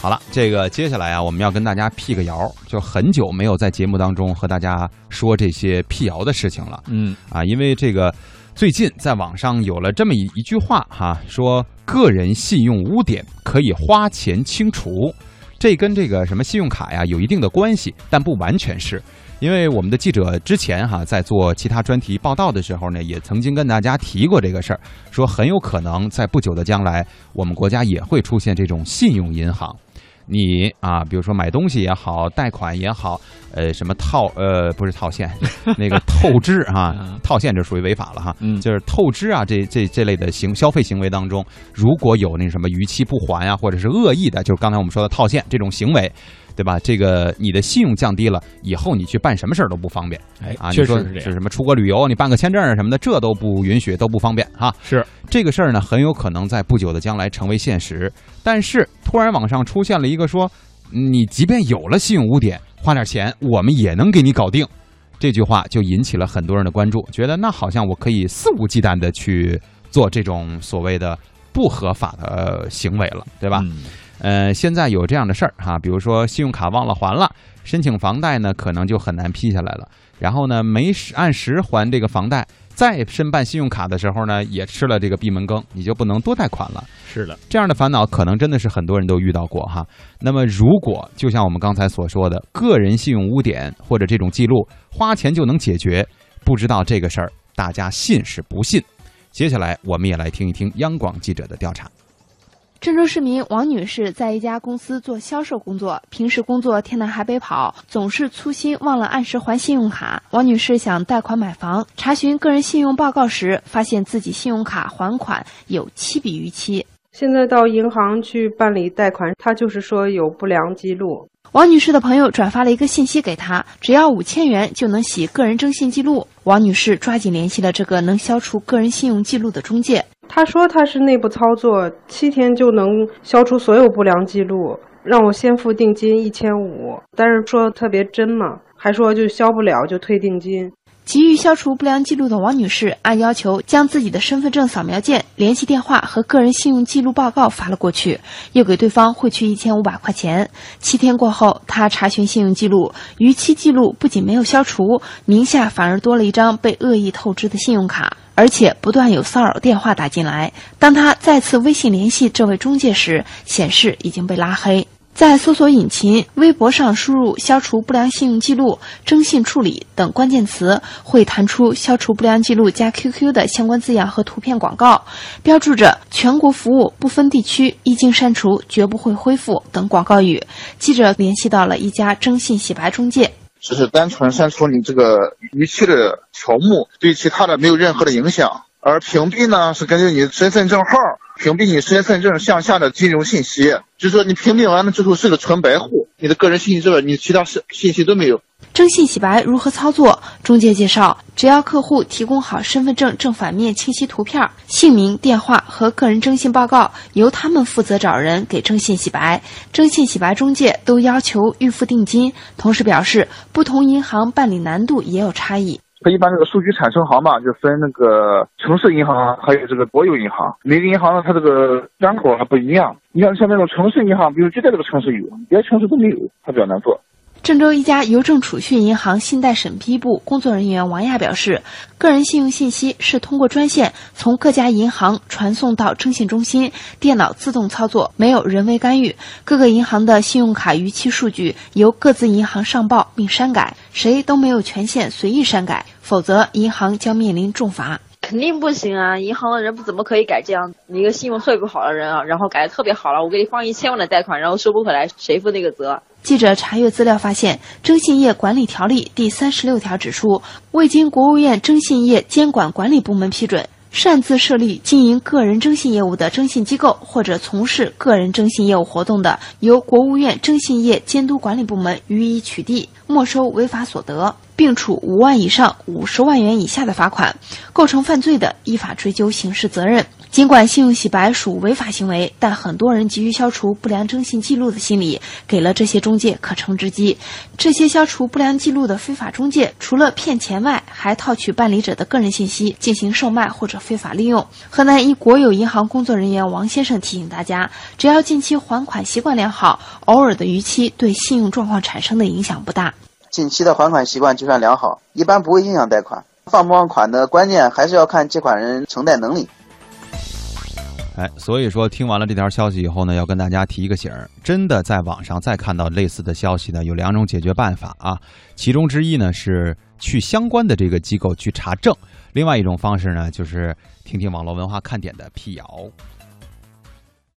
好了，这个接下来啊，我们要跟大家辟个谣，就很久没有在节目当中和大家说这些辟谣的事情了。嗯啊，因为这个最近在网上有了这么一一句话哈，说个人信用污点可以花钱清除，这跟这个什么信用卡呀有一定的关系，但不完全是。因为我们的记者之前哈在做其他专题报道的时候呢，也曾经跟大家提过这个事儿，说很有可能在不久的将来，我们国家也会出现这种信用银行。你啊，比如说买东西也好，贷款也好，呃，什么套呃不是套现，那个透支啊，套现这属于违法了哈，嗯就是透支啊这这这类的行消费行为当中，如果有那什么逾期不还啊，或者是恶意的，就是刚才我们说的套现这种行为。对吧？这个你的信用降低了，以后你去办什么事儿都不方便哎啊！你说确实是这样。是什么出国旅游，你办个签证啊什么的，这都不允许，都不方便哈。是这个事儿呢，很有可能在不久的将来成为现实。但是突然网上出现了一个说，你即便有了信用污点，花点钱我们也能给你搞定。这句话就引起了很多人的关注，觉得那好像我可以肆无忌惮的去做这种所谓的不合法的呃行为了，对吧？嗯呃，现在有这样的事儿哈，比如说信用卡忘了还了，申请房贷呢可能就很难批下来了。然后呢，没按时还这个房贷，再申办信用卡的时候呢，也吃了这个闭门羹，你就不能多贷款了。是的，这样的烦恼可能真的是很多人都遇到过哈。那么，如果就像我们刚才所说的，个人信用污点或者这种记录，花钱就能解决，不知道这个事儿大家信是不信？接下来我们也来听一听央广记者的调查。郑州市民王女士在一家公司做销售工作，平时工作天南海北跑，总是粗心忘了按时还信用卡。王女士想贷款买房，查询个人信用报告时，发现自己信用卡还款有七笔逾期。现在到银行去办理贷款，他就是说有不良记录。王女士的朋友转发了一个信息给她，只要五千元就能洗个人征信记录。王女士抓紧联系了这个能消除个人信用记录的中介。他说他是内部操作，七天就能消除所有不良记录，让我先付定金一千五，但是说特别真嘛，还说就消不了就退定金。急于消除不良记录的王女士，按要求将自己的身份证扫描件、联系电话和个人信用记录报告发了过去，又给对方汇去一千五百块钱。七天过后，她查询信用记录，逾期记录不仅没有消除，名下反而多了一张被恶意透支的信用卡。而且不断有骚扰电话打进来。当她再次微信联系这位中介时，显示已经被拉黑。在搜索引擎、微博上输入“消除不良信用记录”“征信处理”等关键词，会弹出“消除不良记录加 QQ” 的相关字样和图片广告，标注着“全国服务，不分地区，一经删除绝不会恢复”等广告语。记者联系到了一家征信洗白中介。只是单纯删除你这个逾期的条目，对其他的没有任何的影响。而屏蔽呢，是根据你身份证号屏蔽你身份证向下的金融信息，就是说你屏蔽完了之后是个纯白户，你的个人信息之外，你其他信信息都没有。征信洗白如何操作？中介介绍，只要客户提供好身份证正反面清晰图片、姓名、电话和个人征信报告，由他们负责找人给征信洗白。征信洗白中介都要求预付定金，同时表示不同银行办理难度也有差异。它一般这个数据产生行嘛，就分那个城市银行还有这个国有银行，每个银行呢它这个端口还不一样。你像像那种城市银行，比如就在这个城市有，别的城市都没有，它比较难做。郑州一家邮政储蓄银行信贷审批部工作人员王亚表示，个人信用信息是通过专线从各家银行传送到征信中心，电脑自动操作，没有人为干预。各个银行的信用卡逾期数据由各自银行上报并删改，谁都没有权限随意删改，否则银行将面临重罚。肯定不行啊！银行的人不怎么可以改这样你一个信用特别不好的人啊，然后改的特别好了，我给你放一千万的贷款，然后收不回来，谁负那个责？记者查阅资料发现，《征信业管理条例》第三十六条指出，未经国务院征信业监管管理部门批准，擅自设立经营个人征信业务的征信机构或者从事个人征信业务活动的，由国务院征信业监督管理部门予以取缔、没收违法所得，并处五万以上五十万元以下的罚款；构成犯罪的，依法追究刑事责任。尽管信用洗白属违法行为，但很多人急于消除不良征信记录的心理，给了这些中介可乘之机。这些消除不良记录的非法中介，除了骗钱外，还套取办理者的个人信息进行售卖或者非法利用。河南一国有银行工作人员王先生提醒大家，只要近期还款习惯良好，偶尔的逾期对信用状况产生的影响不大。近期的还款习惯就算良好，一般不会影响贷款。放不放款的关键还是要看借款人承贷能力。哎，所以说听完了这条消息以后呢，要跟大家提一个醒儿：真的在网上再看到类似的消息呢，有两种解决办法啊。其中之一呢是去相关的这个机构去查证，另外一种方式呢就是听听网络文化看点的辟谣。